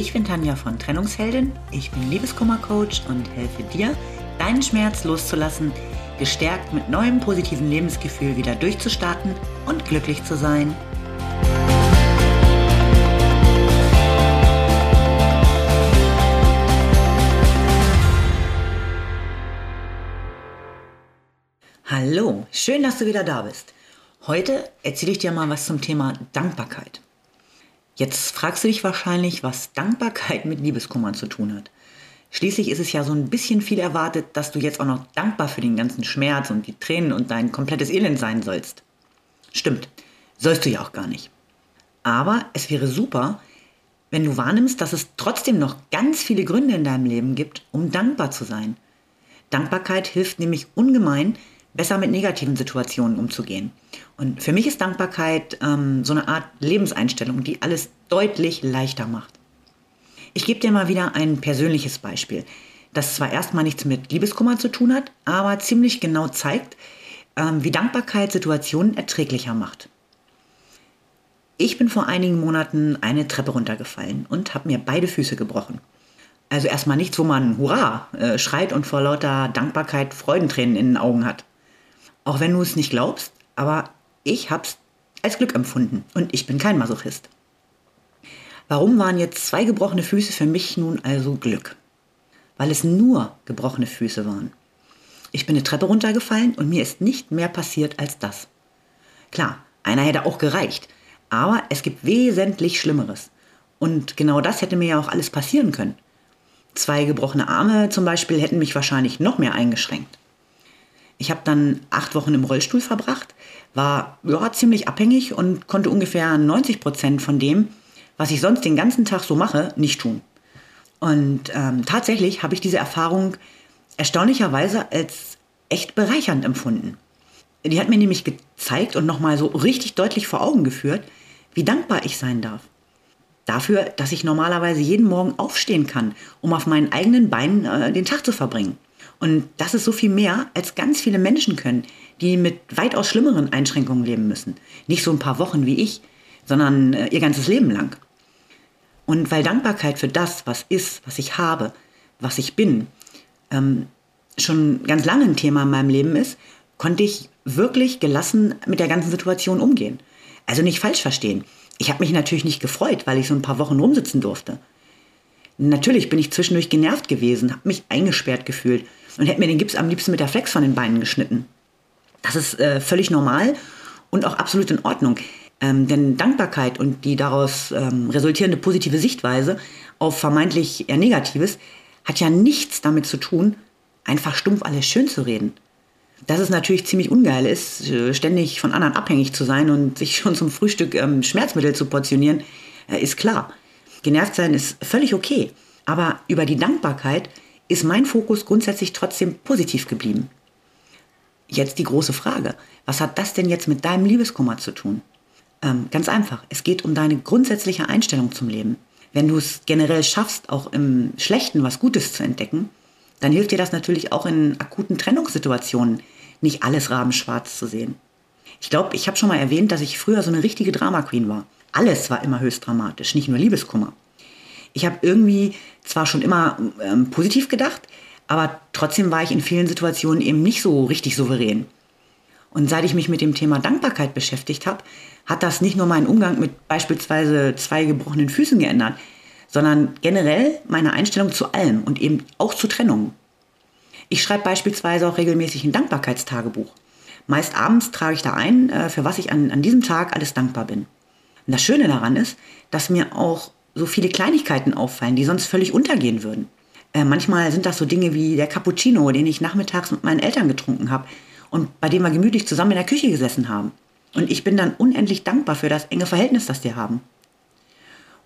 Ich bin Tanja von Trennungsheldin, ich bin Liebeskummercoach und helfe dir, deinen Schmerz loszulassen, gestärkt mit neuem positiven Lebensgefühl wieder durchzustarten und glücklich zu sein. Hallo, schön, dass du wieder da bist. Heute erzähle ich dir mal was zum Thema Dankbarkeit. Jetzt fragst du dich wahrscheinlich, was Dankbarkeit mit Liebeskummer zu tun hat. Schließlich ist es ja so ein bisschen viel erwartet, dass du jetzt auch noch dankbar für den ganzen Schmerz und die Tränen und dein komplettes Elend sein sollst. Stimmt, sollst du ja auch gar nicht. Aber es wäre super, wenn du wahrnimmst, dass es trotzdem noch ganz viele Gründe in deinem Leben gibt, um dankbar zu sein. Dankbarkeit hilft nämlich ungemein, besser mit negativen Situationen umzugehen. Und für mich ist Dankbarkeit ähm, so eine Art Lebenseinstellung, die alles deutlich leichter macht. Ich gebe dir mal wieder ein persönliches Beispiel, das zwar erstmal nichts mit Liebeskummer zu tun hat, aber ziemlich genau zeigt, ähm, wie Dankbarkeit Situationen erträglicher macht. Ich bin vor einigen Monaten eine Treppe runtergefallen und habe mir beide Füße gebrochen. Also erstmal nichts, wo man Hurra äh, schreit und vor lauter Dankbarkeit Freudentränen in den Augen hat. Auch wenn du es nicht glaubst, aber ich hab's als Glück empfunden und ich bin kein Masochist. Warum waren jetzt zwei gebrochene Füße für mich nun also Glück? Weil es nur gebrochene Füße waren. Ich bin eine Treppe runtergefallen und mir ist nicht mehr passiert als das. Klar, einer hätte auch gereicht, aber es gibt wesentlich Schlimmeres. Und genau das hätte mir ja auch alles passieren können. Zwei gebrochene Arme zum Beispiel hätten mich wahrscheinlich noch mehr eingeschränkt. Ich habe dann acht Wochen im Rollstuhl verbracht, war ja, ziemlich abhängig und konnte ungefähr 90 Prozent von dem, was ich sonst den ganzen Tag so mache, nicht tun. Und ähm, tatsächlich habe ich diese Erfahrung erstaunlicherweise als echt bereichernd empfunden. Die hat mir nämlich gezeigt und nochmal so richtig deutlich vor Augen geführt, wie dankbar ich sein darf. Dafür, dass ich normalerweise jeden Morgen aufstehen kann, um auf meinen eigenen Beinen äh, den Tag zu verbringen. Und das ist so viel mehr, als ganz viele Menschen können, die mit weitaus schlimmeren Einschränkungen leben müssen. Nicht so ein paar Wochen wie ich, sondern äh, ihr ganzes Leben lang. Und weil Dankbarkeit für das, was ist, was ich habe, was ich bin, ähm, schon ganz lange ein Thema in meinem Leben ist, konnte ich wirklich gelassen mit der ganzen Situation umgehen. Also nicht falsch verstehen. Ich habe mich natürlich nicht gefreut, weil ich so ein paar Wochen rumsitzen durfte. Natürlich bin ich zwischendurch genervt gewesen, habe mich eingesperrt gefühlt und hätte mir den Gips am liebsten mit der Flex von den Beinen geschnitten. Das ist äh, völlig normal und auch absolut in Ordnung. Ähm, denn Dankbarkeit und die daraus ähm, resultierende positive Sichtweise auf vermeintlich eher Negatives hat ja nichts damit zu tun, einfach stumpf alles schön zu reden. Dass es natürlich ziemlich ungeil ist, äh, ständig von anderen abhängig zu sein und sich schon zum Frühstück ähm, Schmerzmittel zu portionieren, äh, ist klar. Genervt sein ist völlig okay. Aber über die Dankbarkeit ist mein Fokus grundsätzlich trotzdem positiv geblieben. Jetzt die große Frage, was hat das denn jetzt mit deinem Liebeskummer zu tun? Ähm, ganz einfach, es geht um deine grundsätzliche Einstellung zum Leben. Wenn du es generell schaffst, auch im Schlechten was Gutes zu entdecken, dann hilft dir das natürlich auch in akuten Trennungssituationen, nicht alles rabenschwarz zu sehen. Ich glaube, ich habe schon mal erwähnt, dass ich früher so eine richtige Drama Queen war. Alles war immer höchst dramatisch, nicht nur Liebeskummer. Ich habe irgendwie zwar schon immer ähm, positiv gedacht, aber trotzdem war ich in vielen Situationen eben nicht so richtig souverän. Und seit ich mich mit dem Thema Dankbarkeit beschäftigt habe, hat das nicht nur meinen Umgang mit beispielsweise zwei gebrochenen Füßen geändert, sondern generell meine Einstellung zu allem und eben auch zu Trennungen. Ich schreibe beispielsweise auch regelmäßig ein Dankbarkeitstagebuch. Meist abends trage ich da ein, äh, für was ich an, an diesem Tag alles dankbar bin. Und das Schöne daran ist, dass mir auch so viele Kleinigkeiten auffallen, die sonst völlig untergehen würden. Äh, manchmal sind das so Dinge wie der Cappuccino, den ich nachmittags mit meinen Eltern getrunken habe und bei dem wir gemütlich zusammen in der Küche gesessen haben. Und ich bin dann unendlich dankbar für das enge Verhältnis, das wir haben.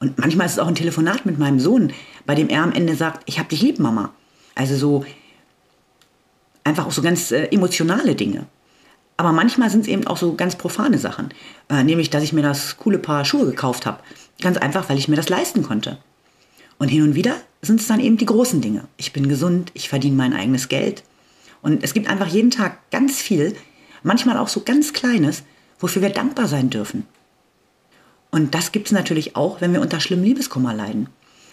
Und manchmal ist es auch ein Telefonat mit meinem Sohn, bei dem er am Ende sagt, ich hab dich lieb, Mama. Also so einfach auch so ganz äh, emotionale Dinge. Aber manchmal sind es eben auch so ganz profane Sachen. Äh, nämlich, dass ich mir das coole Paar Schuhe gekauft habe. Ganz einfach, weil ich mir das leisten konnte. Und hin und wieder sind es dann eben die großen Dinge. Ich bin gesund, ich verdiene mein eigenes Geld. Und es gibt einfach jeden Tag ganz viel, manchmal auch so ganz Kleines, wofür wir dankbar sein dürfen. Und das gibt es natürlich auch, wenn wir unter schlimmem Liebeskummer leiden.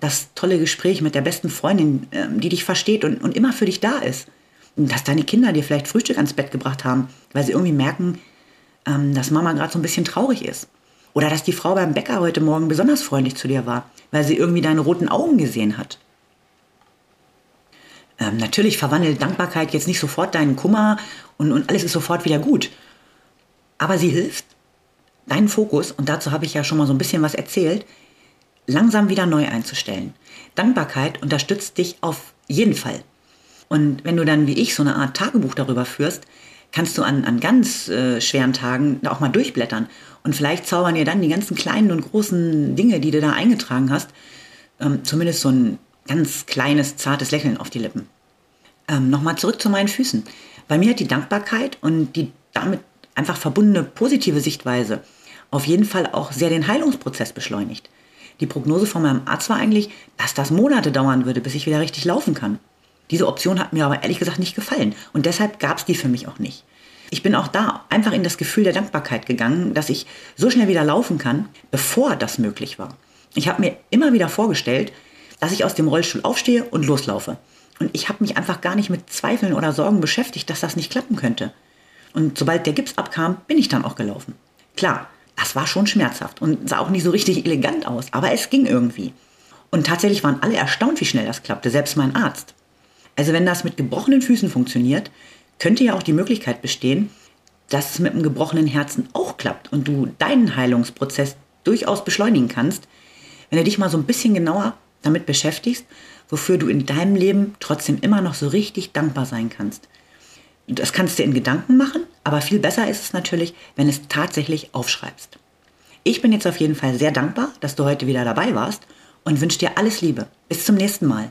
das tolle Gespräch mit der besten Freundin, ähm, die dich versteht und, und immer für dich da ist. Dass deine Kinder dir vielleicht Frühstück ans Bett gebracht haben, weil sie irgendwie merken, ähm, dass Mama gerade so ein bisschen traurig ist. Oder dass die Frau beim Bäcker heute Morgen besonders freundlich zu dir war, weil sie irgendwie deine roten Augen gesehen hat. Ähm, natürlich verwandelt Dankbarkeit jetzt nicht sofort deinen Kummer und, und alles ist sofort wieder gut. Aber sie hilft, deinen Fokus, und dazu habe ich ja schon mal so ein bisschen was erzählt, langsam wieder neu einzustellen. Dankbarkeit unterstützt dich auf jeden Fall. Und wenn du dann wie ich so eine Art Tagebuch darüber führst, kannst du an, an ganz äh, schweren Tagen auch mal durchblättern. Und vielleicht zaubern dir dann die ganzen kleinen und großen Dinge, die du da eingetragen hast, ähm, zumindest so ein ganz kleines, zartes Lächeln auf die Lippen. Ähm, Nochmal zurück zu meinen Füßen. Bei mir hat die Dankbarkeit und die damit einfach verbundene positive Sichtweise auf jeden Fall auch sehr den Heilungsprozess beschleunigt. Die Prognose von meinem Arzt war eigentlich, dass das Monate dauern würde, bis ich wieder richtig laufen kann. Diese Option hat mir aber ehrlich gesagt nicht gefallen und deshalb gab es die für mich auch nicht. Ich bin auch da einfach in das Gefühl der Dankbarkeit gegangen, dass ich so schnell wieder laufen kann, bevor das möglich war. Ich habe mir immer wieder vorgestellt, dass ich aus dem Rollstuhl aufstehe und loslaufe. Und ich habe mich einfach gar nicht mit Zweifeln oder Sorgen beschäftigt, dass das nicht klappen könnte. Und sobald der Gips abkam, bin ich dann auch gelaufen. Klar, das war schon schmerzhaft und sah auch nicht so richtig elegant aus, aber es ging irgendwie. Und tatsächlich waren alle erstaunt, wie schnell das klappte, selbst mein Arzt. Also wenn das mit gebrochenen Füßen funktioniert, könnte ja auch die Möglichkeit bestehen, dass es mit einem gebrochenen Herzen auch klappt und du deinen Heilungsprozess durchaus beschleunigen kannst, wenn du dich mal so ein bisschen genauer damit beschäftigst, wofür du in deinem Leben trotzdem immer noch so richtig dankbar sein kannst. Das kannst du in Gedanken machen, aber viel besser ist es natürlich, wenn es tatsächlich aufschreibst. Ich bin jetzt auf jeden Fall sehr dankbar, dass du heute wieder dabei warst und wünsche dir alles Liebe. Bis zum nächsten Mal.